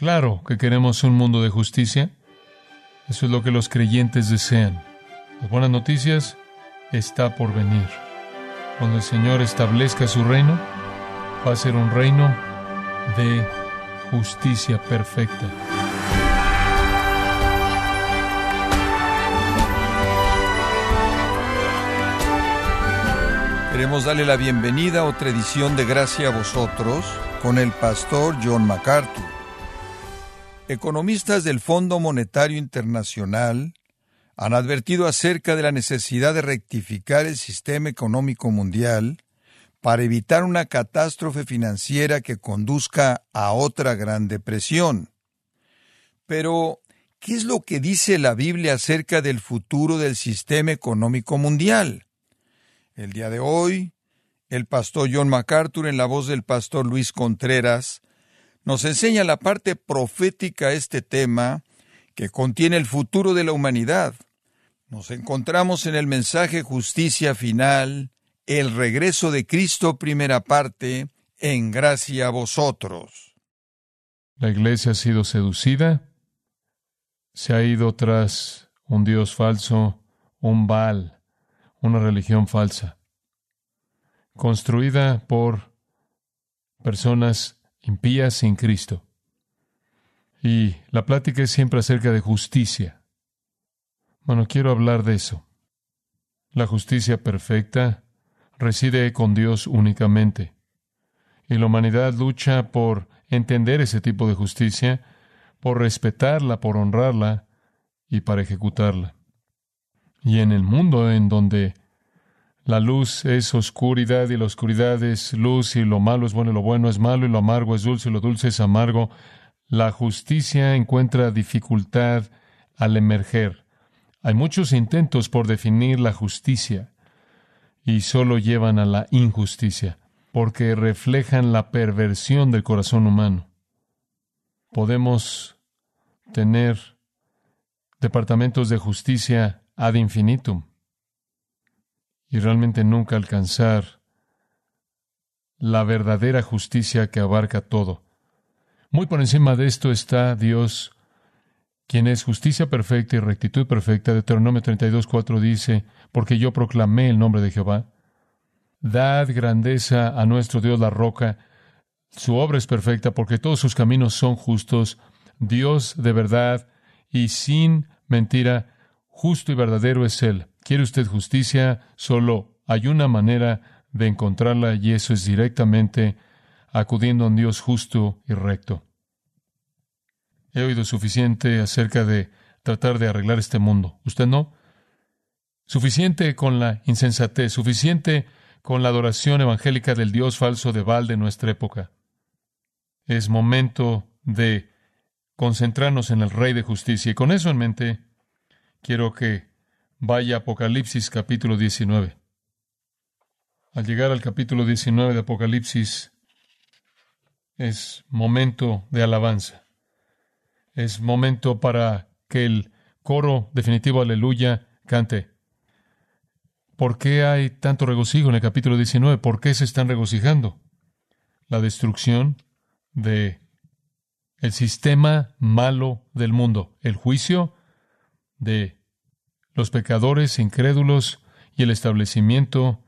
Claro que queremos un mundo de justicia. Eso es lo que los creyentes desean. Las buenas noticias está por venir. Cuando el Señor establezca su reino, va a ser un reino de justicia perfecta. Queremos darle la bienvenida a otra edición de Gracia a vosotros con el pastor John MacArthur. Economistas del Fondo Monetario Internacional han advertido acerca de la necesidad de rectificar el sistema económico mundial para evitar una catástrofe financiera que conduzca a otra gran depresión. Pero, ¿qué es lo que dice la Biblia acerca del futuro del sistema económico mundial? El día de hoy, el pastor John MacArthur, en la voz del pastor Luis Contreras, nos enseña la parte profética a este tema que contiene el futuro de la humanidad. Nos encontramos en el mensaje justicia final, el regreso de Cristo primera parte, en gracia a vosotros. La iglesia ha sido seducida, se ha ido tras un Dios falso, un Baal, una religión falsa, construida por personas impías sin Cristo. Y la plática es siempre acerca de justicia. Bueno, quiero hablar de eso. La justicia perfecta reside con Dios únicamente. Y la humanidad lucha por entender ese tipo de justicia, por respetarla, por honrarla y para ejecutarla. Y en el mundo en donde la luz es oscuridad y la oscuridad es luz y lo malo es bueno y lo bueno es malo y lo amargo es dulce y lo dulce es amargo. La justicia encuentra dificultad al emerger. Hay muchos intentos por definir la justicia y solo llevan a la injusticia, porque reflejan la perversión del corazón humano. Podemos tener departamentos de justicia ad infinitum, y realmente nunca alcanzar la verdadera justicia que abarca todo. Muy por encima de esto está Dios, quien es justicia perfecta y rectitud perfecta. Deuteronomio 32.4 dice, porque yo proclamé el nombre de Jehová. Dad grandeza a nuestro Dios la roca. Su obra es perfecta porque todos sus caminos son justos. Dios de verdad y sin mentira, justo y verdadero es Él. ¿Quiere usted justicia? Solo hay una manera de encontrarla y eso es directamente acudiendo a un Dios justo y recto. He oído suficiente acerca de tratar de arreglar este mundo. ¿Usted no? Suficiente con la insensatez, suficiente con la adoración evangélica del Dios falso de Baal de nuestra época. Es momento de concentrarnos en el Rey de Justicia. Y con eso en mente, quiero que Vaya Apocalipsis capítulo 19. Al llegar al capítulo 19 de Apocalipsis es momento de alabanza. Es momento para que el coro definitivo aleluya cante. ¿Por qué hay tanto regocijo en el capítulo 19? ¿Por qué se están regocijando? La destrucción de el sistema malo del mundo, el juicio de los pecadores incrédulos y el establecimiento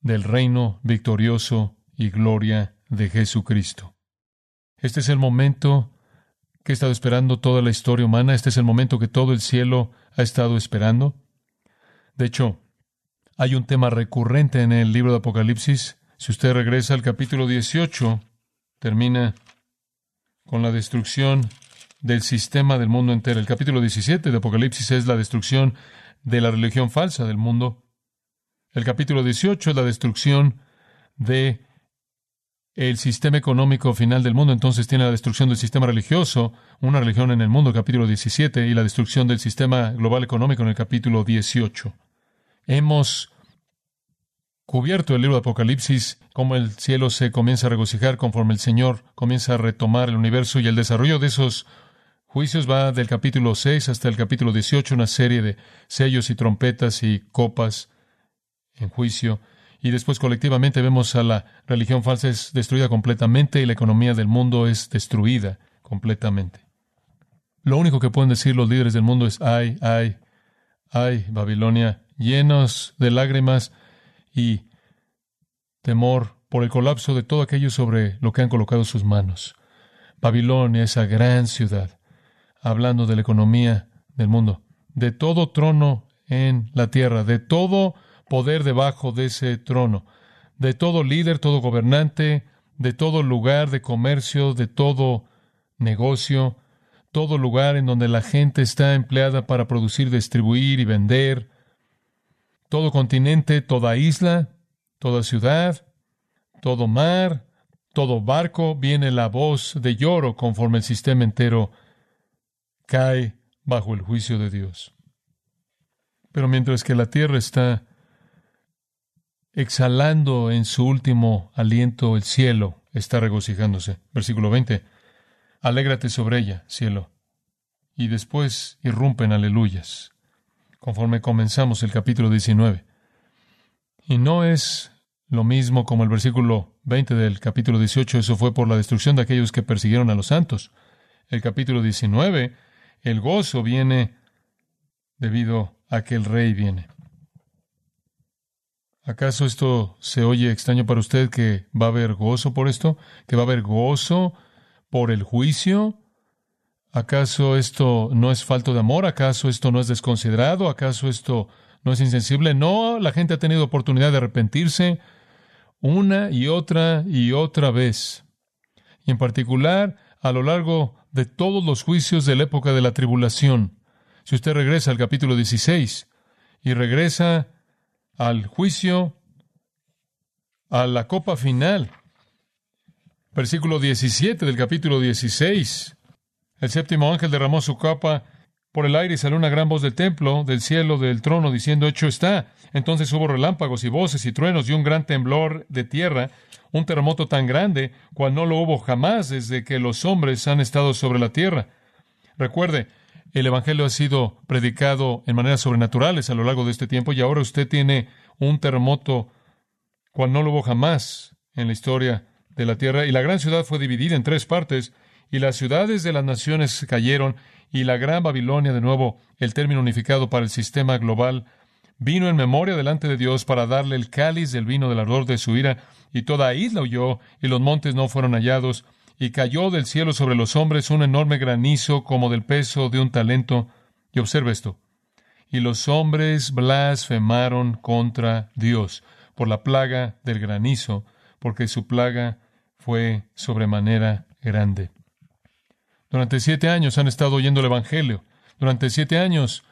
del reino victorioso y gloria de Jesucristo. Este es el momento que ha estado esperando toda la historia humana, este es el momento que todo el cielo ha estado esperando. De hecho, hay un tema recurrente en el libro de Apocalipsis. Si usted regresa al capítulo 18, termina con la destrucción del sistema del mundo entero. El capítulo 17 de Apocalipsis es la destrucción de la religión falsa del mundo. El capítulo 18 es la destrucción de el sistema económico final del mundo. Entonces tiene la destrucción del sistema religioso, una religión en el mundo, capítulo 17, y la destrucción del sistema global económico en el capítulo 18. Hemos cubierto el libro de Apocalipsis, cómo el cielo se comienza a regocijar conforme el Señor comienza a retomar el universo y el desarrollo de esos Juicios va del capítulo 6 hasta el capítulo 18, una serie de sellos y trompetas y copas en juicio. Y después colectivamente vemos a la religión falsa es destruida completamente y la economía del mundo es destruida completamente. Lo único que pueden decir los líderes del mundo es, ay, ay, ay, Babilonia, llenos de lágrimas y temor por el colapso de todo aquello sobre lo que han colocado sus manos. Babilonia, esa gran ciudad, hablando de la economía del mundo, de todo trono en la tierra, de todo poder debajo de ese trono, de todo líder, todo gobernante, de todo lugar de comercio, de todo negocio, todo lugar en donde la gente está empleada para producir, distribuir y vender, todo continente, toda isla, toda ciudad, todo mar, todo barco, viene la voz de lloro conforme el sistema entero cae bajo el juicio de Dios. Pero mientras que la tierra está exhalando en su último aliento, el cielo está regocijándose. Versículo 20. Alégrate sobre ella, cielo. Y después irrumpen aleluyas, conforme comenzamos el capítulo 19. Y no es lo mismo como el versículo 20 del capítulo 18, eso fue por la destrucción de aquellos que persiguieron a los santos. El capítulo 19, el gozo viene debido a que el rey viene. ¿Acaso esto se oye extraño para usted que va a haber gozo por esto? ¿Que va a haber gozo por el juicio? ¿Acaso esto no es falto de amor? ¿Acaso esto no es desconsiderado? ¿Acaso esto no es insensible? No, la gente ha tenido oportunidad de arrepentirse una y otra y otra vez. Y en particular a lo largo de todos los juicios de la época de la tribulación. Si usted regresa al capítulo 16 y regresa al juicio, a la copa final, versículo 17 del capítulo 16, el séptimo ángel derramó su capa por el aire y salió una gran voz del templo, del cielo, del trono, diciendo, hecho está. Entonces hubo relámpagos y voces y truenos y un gran temblor de tierra, un terremoto tan grande, cual no lo hubo jamás desde que los hombres han estado sobre la tierra. Recuerde, el Evangelio ha sido predicado en maneras sobrenaturales a lo largo de este tiempo y ahora usted tiene un terremoto cual no lo hubo jamás en la historia de la tierra. Y la gran ciudad fue dividida en tres partes y las ciudades de las naciones cayeron y la gran Babilonia, de nuevo, el término unificado para el sistema global, vino en memoria delante de Dios para darle el cáliz del vino del ardor de su ira, y toda isla huyó, y los montes no fueron hallados, y cayó del cielo sobre los hombres un enorme granizo como del peso de un talento. Y observe esto. Y los hombres blasfemaron contra Dios por la plaga del granizo, porque su plaga fue sobremanera grande. Durante siete años han estado oyendo el Evangelio. Durante siete años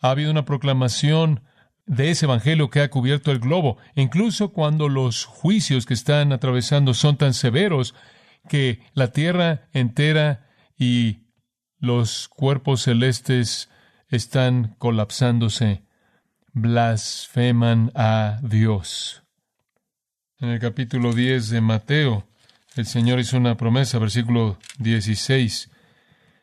ha habido una proclamación de ese Evangelio que ha cubierto el globo. incluso cuando los juicios que están atravesando son tan severos que la tierra entera y los cuerpos celestes están colapsándose, blasfeman a Dios. En el capítulo 10 de Mateo, el Señor hizo una promesa, versículo 16.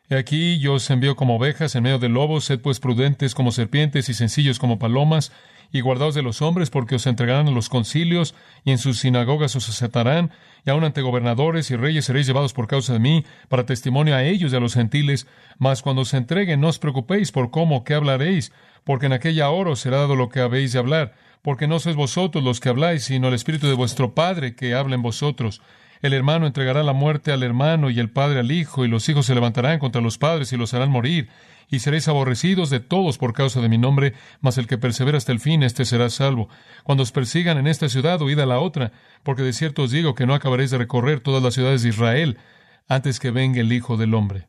He aquí yo os envío como ovejas en medio de lobos, sed pues prudentes como serpientes y sencillos como palomas, y guardaos de los hombres, porque os entregarán a los concilios, y en sus sinagogas os aceptarán, y aun ante gobernadores y reyes seréis llevados por causa de mí, para testimonio a ellos y a los gentiles. Mas cuando os entreguen, no os preocupéis por cómo, qué hablaréis, porque en aquella hora os será dado lo que habéis de hablar, porque no sois vosotros los que habláis, sino el Espíritu de vuestro Padre que habla en vosotros. El hermano entregará la muerte al hermano y el padre al hijo, y los hijos se levantarán contra los padres y los harán morir, y seréis aborrecidos de todos por causa de mi nombre, mas el que persevera hasta el fin, éste será salvo. Cuando os persigan en esta ciudad, huid a la otra, porque de cierto os digo que no acabaréis de recorrer todas las ciudades de Israel antes que venga el Hijo del Hombre.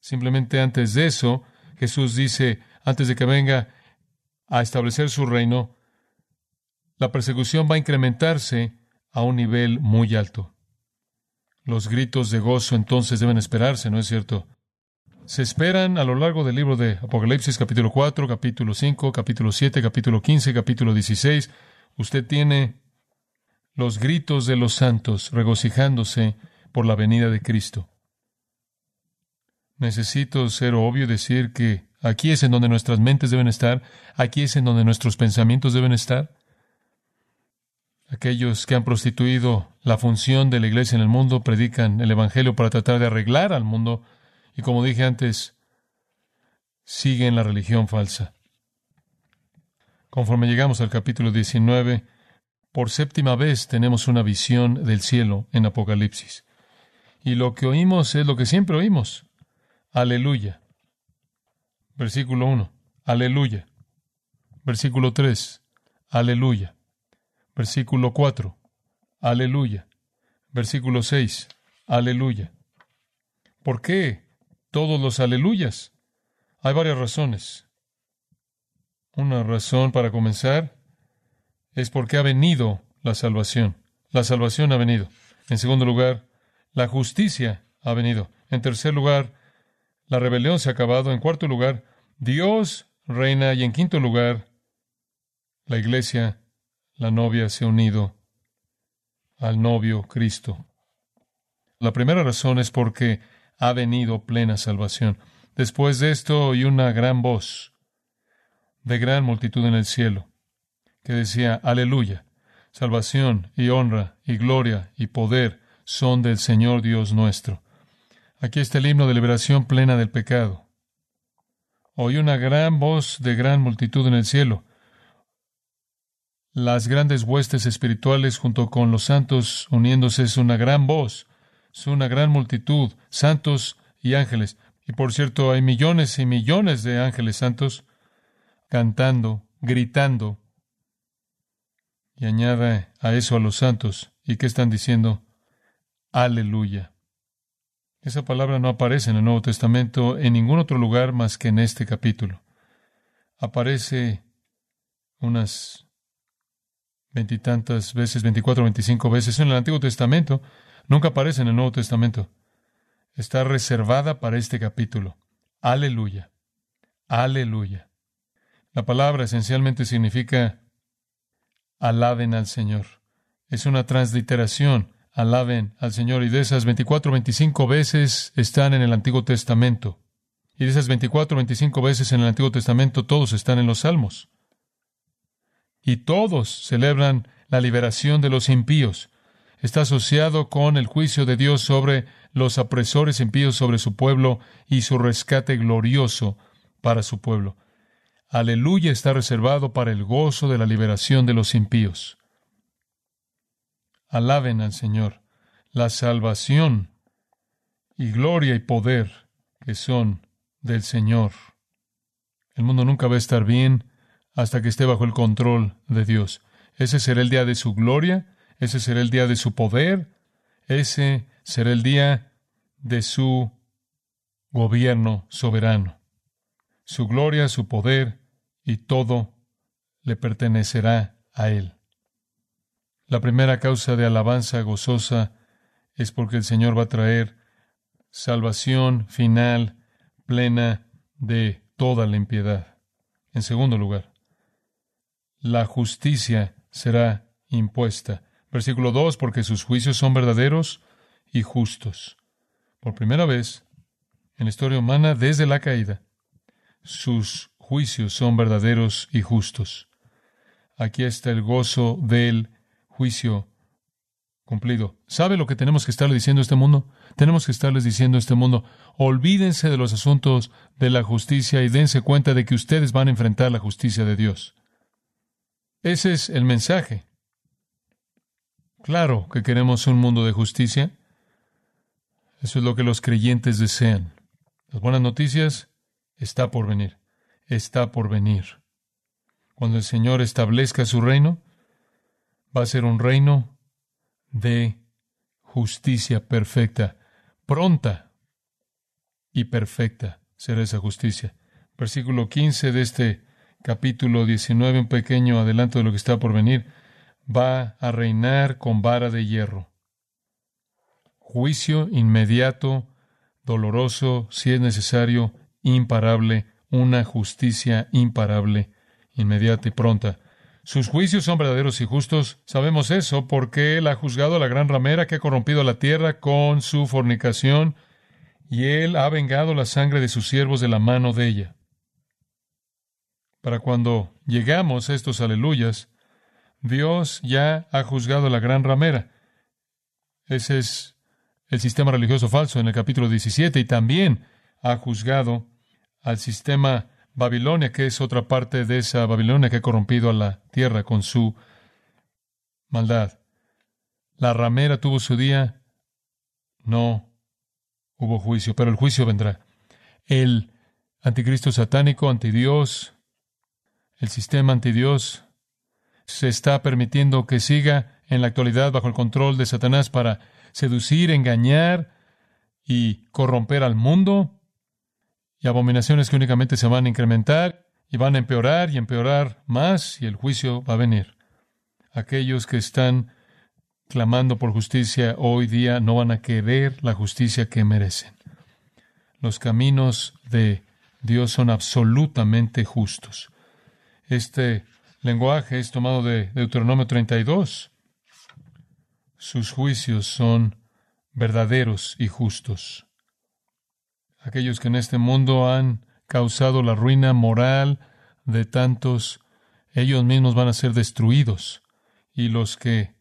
Simplemente antes de eso, Jesús dice, antes de que venga a establecer su reino, la persecución va a incrementarse a un nivel muy alto. Los gritos de gozo entonces deben esperarse, ¿no es cierto? Se esperan a lo largo del libro de Apocalipsis capítulo 4, capítulo 5, capítulo 7, capítulo 15, capítulo 16. Usted tiene los gritos de los santos regocijándose por la venida de Cristo. Necesito ser obvio y decir que aquí es en donde nuestras mentes deben estar, aquí es en donde nuestros pensamientos deben estar. Aquellos que han prostituido la función de la iglesia en el mundo predican el Evangelio para tratar de arreglar al mundo y como dije antes, siguen la religión falsa. Conforme llegamos al capítulo 19, por séptima vez tenemos una visión del cielo en Apocalipsis. Y lo que oímos es lo que siempre oímos. Aleluya. Versículo 1. Aleluya. Versículo 3. Aleluya. Versículo 4. Aleluya. Versículo 6. Aleluya. ¿Por qué todos los aleluyas? Hay varias razones. Una razón para comenzar es porque ha venido la salvación. La salvación ha venido. En segundo lugar, la justicia ha venido. En tercer lugar, la rebelión se ha acabado. En cuarto lugar, Dios reina. Y en quinto lugar, la iglesia, la novia, se ha unido al novio Cristo. La primera razón es porque ha venido plena salvación. Después de esto oí una gran voz de gran multitud en el cielo, que decía, aleluya, salvación y honra y gloria y poder son del Señor Dios nuestro. Aquí está el himno de liberación plena del pecado. Oí una gran voz de gran multitud en el cielo. Las grandes huestes espirituales junto con los santos uniéndose es una gran voz, es una gran multitud, santos y ángeles. Y por cierto, hay millones y millones de ángeles santos cantando, gritando. Y añade a eso a los santos. ¿Y qué están diciendo? Aleluya. Esa palabra no aparece en el Nuevo Testamento en ningún otro lugar más que en este capítulo. Aparece unas veintitantas veces, veinticuatro, veinticinco veces en el Antiguo Testamento. Nunca aparece en el Nuevo Testamento. Está reservada para este capítulo. Aleluya. Aleluya. La palabra esencialmente significa alaben al Señor. Es una transliteración, alaben al Señor. Y de esas 24, 25 veces están en el Antiguo Testamento. Y de esas 24, 25 veces en el Antiguo Testamento todos están en los Salmos. Y todos celebran la liberación de los impíos. Está asociado con el juicio de Dios sobre los apresores impíos sobre su pueblo y su rescate glorioso para su pueblo. Aleluya está reservado para el gozo de la liberación de los impíos. Alaben al Señor. La salvación y gloria y poder que son del Señor. El mundo nunca va a estar bien hasta que esté bajo el control de Dios. Ese será el día de su gloria, ese será el día de su poder, ese será el día de su gobierno soberano. Su gloria, su poder y todo le pertenecerá a Él. La primera causa de alabanza gozosa es porque el Señor va a traer salvación final, plena de toda la impiedad. En segundo lugar, la justicia será impuesta. Versículo 2, porque sus juicios son verdaderos y justos. Por primera vez en la historia humana desde la caída, sus juicios son verdaderos y justos. Aquí está el gozo del juicio cumplido. ¿Sabe lo que tenemos que estarle diciendo a este mundo? Tenemos que estarles diciendo a este mundo, olvídense de los asuntos de la justicia y dense cuenta de que ustedes van a enfrentar la justicia de Dios. Ese es el mensaje. Claro que queremos un mundo de justicia. Eso es lo que los creyentes desean. Las buenas noticias está por venir está por venir. Cuando el Señor establezca su reino, va a ser un reino de justicia perfecta, pronta y perfecta será esa justicia. Versículo 15 de este capítulo 19, un pequeño adelanto de lo que está por venir, va a reinar con vara de hierro. Juicio inmediato, doloroso, si es necesario, imparable, una justicia imparable, inmediata y pronta. Sus juicios son verdaderos y justos. Sabemos eso porque Él ha juzgado a la gran ramera que ha corrompido la tierra con su fornicación, y Él ha vengado la sangre de sus siervos de la mano de ella. Para cuando llegamos a estos aleluyas, Dios ya ha juzgado a la gran ramera. Ese es el sistema religioso falso en el capítulo 17 y también ha juzgado al sistema Babilonia, que es otra parte de esa Babilonia que ha corrompido a la tierra con su maldad. La ramera tuvo su día, no hubo juicio, pero el juicio vendrá. El anticristo satánico, antidios, el sistema antidios, se está permitiendo que siga en la actualidad bajo el control de Satanás para seducir, engañar y corromper al mundo, y abominaciones que únicamente se van a incrementar y van a empeorar y empeorar más, y el juicio va a venir. Aquellos que están clamando por justicia hoy día no van a querer la justicia que merecen. Los caminos de Dios son absolutamente justos. Este lenguaje es tomado de Deuteronomio 32. Sus juicios son verdaderos y justos. Aquellos que en este mundo han causado la ruina moral de tantos, ellos mismos van a ser destruidos. Y los que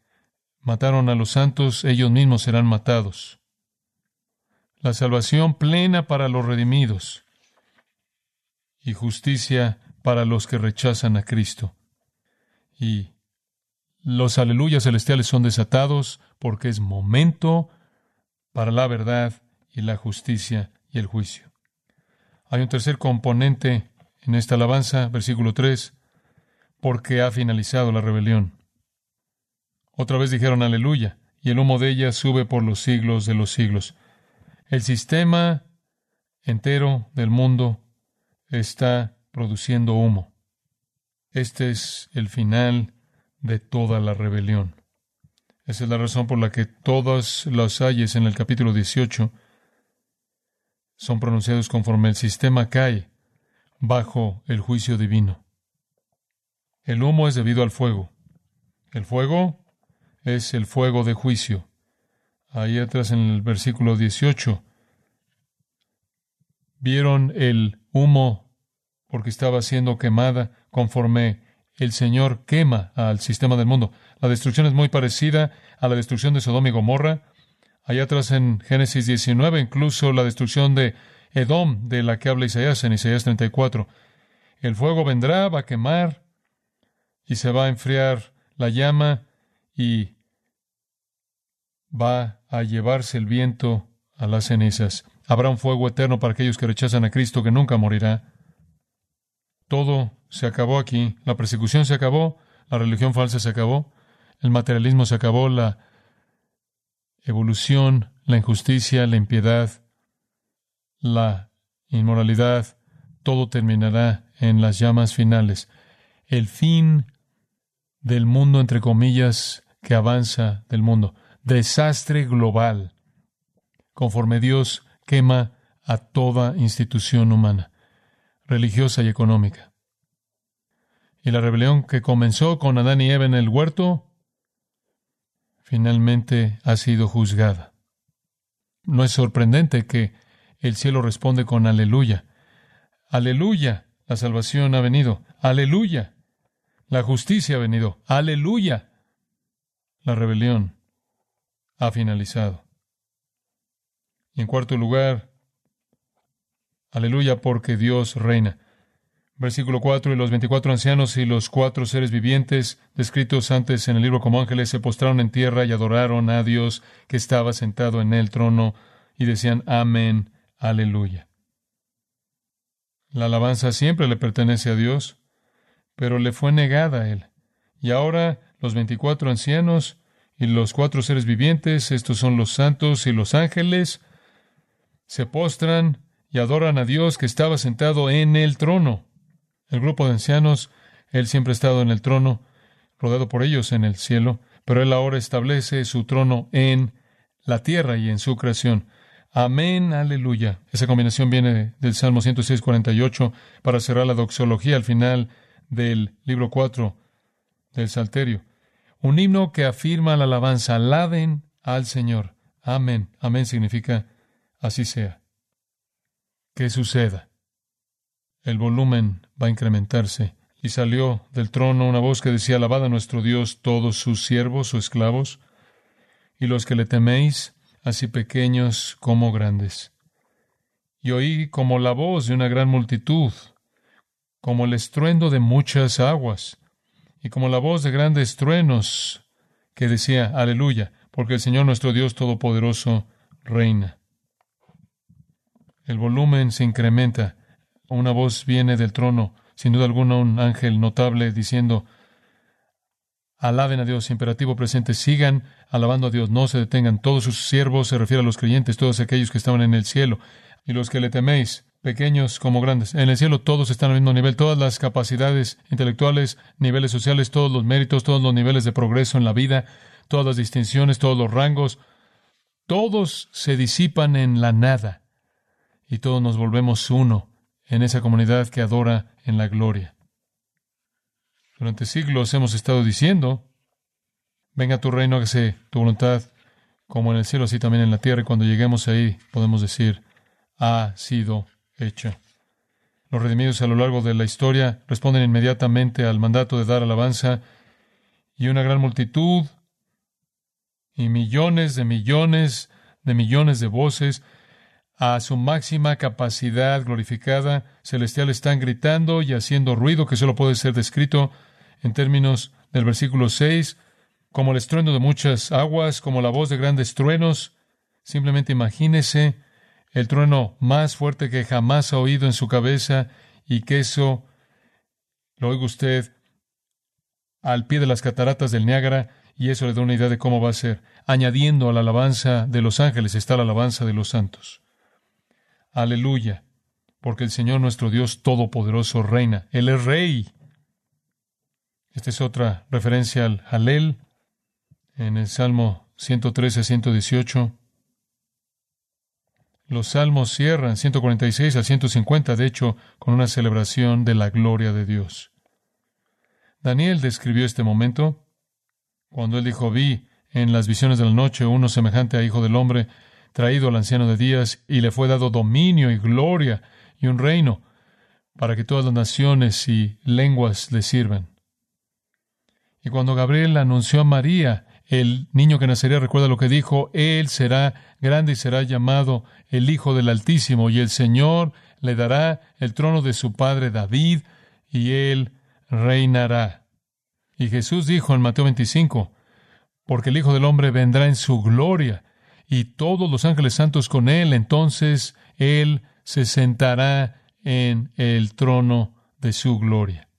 mataron a los santos, ellos mismos serán matados. La salvación plena para los redimidos y justicia para los que rechazan a Cristo. Y los aleluyas celestiales son desatados porque es momento para la verdad y la justicia y el juicio. Hay un tercer componente en esta alabanza, versículo 3, porque ha finalizado la rebelión. Otra vez dijeron aleluya, y el humo de ella sube por los siglos de los siglos. El sistema entero del mundo está produciendo humo. Este es el final de toda la rebelión. Esa es la razón por la que todas las ayes en el capítulo 18 son pronunciados conforme el sistema cae bajo el juicio divino. El humo es debido al fuego. El fuego es el fuego de juicio. Ahí atrás en el versículo 18, vieron el humo porque estaba siendo quemada conforme el Señor quema al sistema del mundo. La destrucción es muy parecida a la destrucción de Sodoma y Gomorra. Allá atrás en Génesis 19, incluso la destrucción de Edom, de la que habla Isaías en Isaías 34. El fuego vendrá, va a quemar y se va a enfriar la llama y va a llevarse el viento a las cenizas. Habrá un fuego eterno para aquellos que rechazan a Cristo que nunca morirá. Todo se acabó aquí. La persecución se acabó, la religión falsa se acabó, el materialismo se acabó, la evolución, la injusticia, la impiedad, la inmoralidad, todo terminará en las llamas finales. El fin del mundo, entre comillas, que avanza del mundo. Desastre global, conforme Dios quema a toda institución humana religiosa y económica. Y la rebelión que comenzó con Adán y Eva en el huerto, finalmente ha sido juzgada. No es sorprendente que el cielo responde con aleluya. Aleluya, la salvación ha venido. Aleluya, la justicia ha venido. Aleluya, la rebelión ha finalizado. Y en cuarto lugar, Aleluya, porque Dios reina. Versículo 4, y los veinticuatro ancianos y los cuatro seres vivientes, descritos antes en el libro como ángeles, se postraron en tierra y adoraron a Dios que estaba sentado en el trono, y decían, Amén, aleluya. La alabanza siempre le pertenece a Dios, pero le fue negada a él. Y ahora los veinticuatro ancianos y los cuatro seres vivientes, estos son los santos y los ángeles, se postran y adoran a Dios que estaba sentado en el trono. El grupo de ancianos, Él siempre ha estado en el trono, rodeado por ellos en el cielo, pero Él ahora establece su trono en la tierra y en su creación. Amén, aleluya. Esa combinación viene del Salmo 106, 48 para cerrar la doxología al final del libro 4 del Salterio. Un himno que afirma la alabanza. Alaben al Señor. Amén. Amén significa así sea que suceda. El volumen va a incrementarse, Y salió del trono una voz que decía, Alabad a nuestro Dios todos sus siervos o esclavos, y los que le teméis, así pequeños como grandes. Y oí como la voz de una gran multitud, como el estruendo de muchas aguas, y como la voz de grandes truenos, que decía, Aleluya, porque el Señor nuestro Dios Todopoderoso reina. El volumen se incrementa. Una voz viene del trono, sin duda alguna un ángel notable diciendo, alaben a Dios, imperativo presente, sigan alabando a Dios, no se detengan. Todos sus siervos se refiere a los creyentes, todos aquellos que estaban en el cielo y los que le teméis, pequeños como grandes. En el cielo todos están al mismo nivel, todas las capacidades intelectuales, niveles sociales, todos los méritos, todos los niveles de progreso en la vida, todas las distinciones, todos los rangos, todos se disipan en la nada y todos nos volvemos uno en esa comunidad que adora en la gloria. Durante siglos hemos estado diciendo, venga tu reino, hágase tu voluntad, como en el cielo, así también en la tierra, y cuando lleguemos ahí podemos decir, ha sido hecho. Los redimidos a lo largo de la historia responden inmediatamente al mandato de dar alabanza, y una gran multitud y millones de millones de millones de voces a su máxima capacidad glorificada celestial están gritando y haciendo ruido que solo puede ser descrito en términos del versículo 6 como el estruendo de muchas aguas, como la voz de grandes truenos. Simplemente imagínese el trueno más fuerte que jamás ha oído en su cabeza y que eso lo oiga usted al pie de las cataratas del Niágara y eso le da una idea de cómo va a ser. Añadiendo a la alabanza de los ángeles está la alabanza de los santos. Aleluya, porque el Señor nuestro Dios Todopoderoso reina. Él es rey. Esta es otra referencia al Halel en el Salmo 113 118. Los salmos cierran 146 a 150, de hecho, con una celebración de la gloria de Dios. Daniel describió este momento cuando él dijo, vi en las visiones de la noche uno semejante a hijo del hombre, traído al anciano de días, y le fue dado dominio y gloria y un reino, para que todas las naciones y lenguas le sirvan. Y cuando Gabriel anunció a María, el niño que nacería, recuerda lo que dijo, él será grande y será llamado el Hijo del Altísimo, y el Señor le dará el trono de su padre David, y él reinará. Y Jesús dijo en Mateo 25, porque el Hijo del Hombre vendrá en su gloria y todos los ángeles santos con él, entonces él se sentará en el trono de su gloria.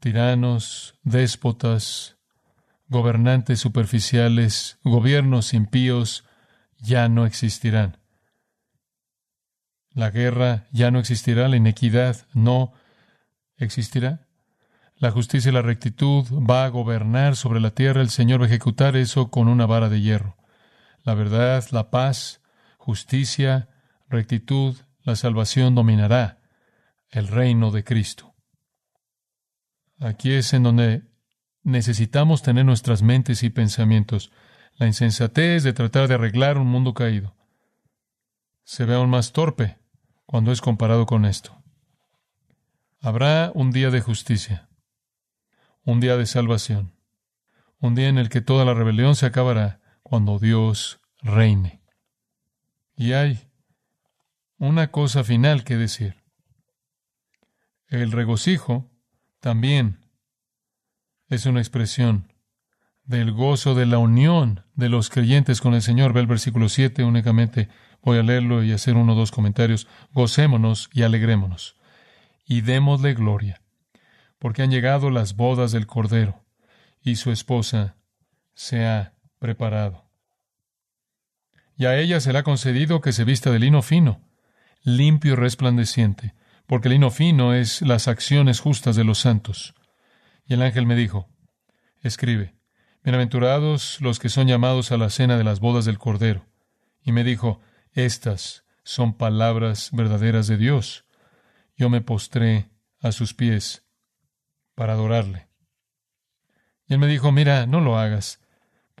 Tiranos, déspotas, gobernantes superficiales, gobiernos impíos ya no existirán. La guerra ya no existirá, la inequidad no existirá. La justicia y la rectitud va a gobernar sobre la tierra. El Señor va a ejecutar eso con una vara de hierro. La verdad, la paz, justicia, rectitud, la salvación dominará el reino de Cristo. Aquí es en donde necesitamos tener nuestras mentes y pensamientos. La insensatez de tratar de arreglar un mundo caído se ve aún más torpe cuando es comparado con esto. Habrá un día de justicia un día de salvación, un día en el que toda la rebelión se acabará cuando Dios reine. Y hay una cosa final que decir. El regocijo también es una expresión del gozo de la unión de los creyentes con el Señor. Ve el versículo 7 únicamente. Voy a leerlo y hacer uno o dos comentarios. Gocémonos y alegrémonos y démosle gloria porque han llegado las bodas del Cordero, y su esposa se ha preparado. Y a ella se le ha concedido que se vista de lino fino, limpio y resplandeciente, porque el lino fino es las acciones justas de los santos. Y el ángel me dijo, escribe, bienaventurados los que son llamados a la cena de las bodas del Cordero. Y me dijo, estas son palabras verdaderas de Dios. Yo me postré a sus pies para adorarle. Y él me dijo, mira, no lo hagas,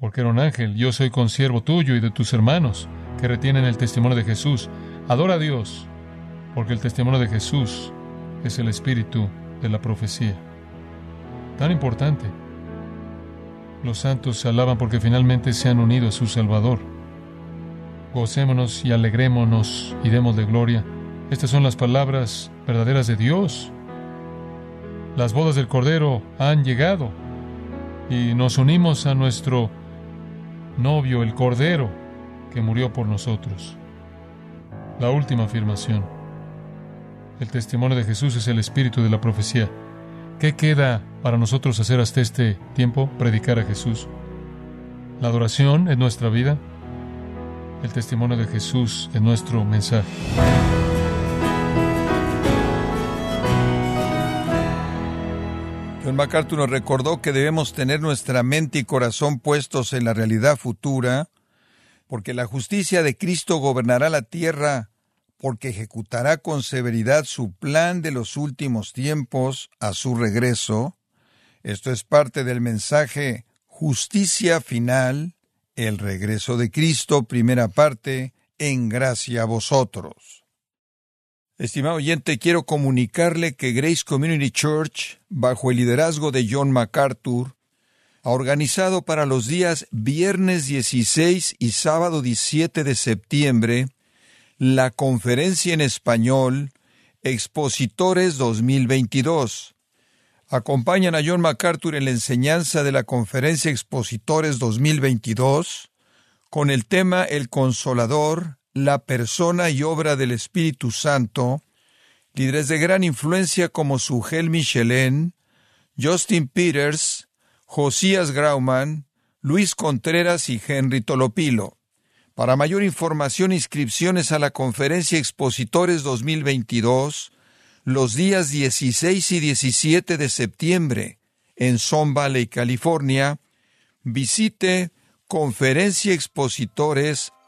porque era un ángel, yo soy consiervo tuyo y de tus hermanos, que retienen el testimonio de Jesús. Adora a Dios, porque el testimonio de Jesús es el espíritu de la profecía. Tan importante. Los santos se alaban porque finalmente se han unido a su Salvador. Gocémonos y alegrémonos y demos de gloria. Estas son las palabras verdaderas de Dios. Las bodas del Cordero han llegado y nos unimos a nuestro novio, el Cordero, que murió por nosotros. La última afirmación. El testimonio de Jesús es el espíritu de la profecía. ¿Qué queda para nosotros hacer hasta este tiempo? Predicar a Jesús. La adoración es nuestra vida. El testimonio de Jesús es nuestro mensaje. John MacArthur nos recordó que debemos tener nuestra mente y corazón puestos en la realidad futura, porque la justicia de Cristo gobernará la tierra, porque ejecutará con severidad su plan de los últimos tiempos a su regreso. Esto es parte del mensaje Justicia final, el regreso de Cristo, primera parte, en gracia a vosotros. Estimado oyente, quiero comunicarle que Grace Community Church, bajo el liderazgo de John MacArthur, ha organizado para los días viernes 16 y sábado 17 de septiembre la conferencia en español Expositores 2022. Acompañan a John MacArthur en la enseñanza de la conferencia Expositores 2022 con el tema El Consolador, la persona y obra del Espíritu Santo, líderes de gran influencia como Sugel Michelin, Justin Peters, Josías Grauman, Luis Contreras y Henry Tolopilo. Para mayor información, inscripciones a la Conferencia Expositores 2022, los días 16 y 17 de septiembre, en Son Valley, California, visite conferenciaexpositores.com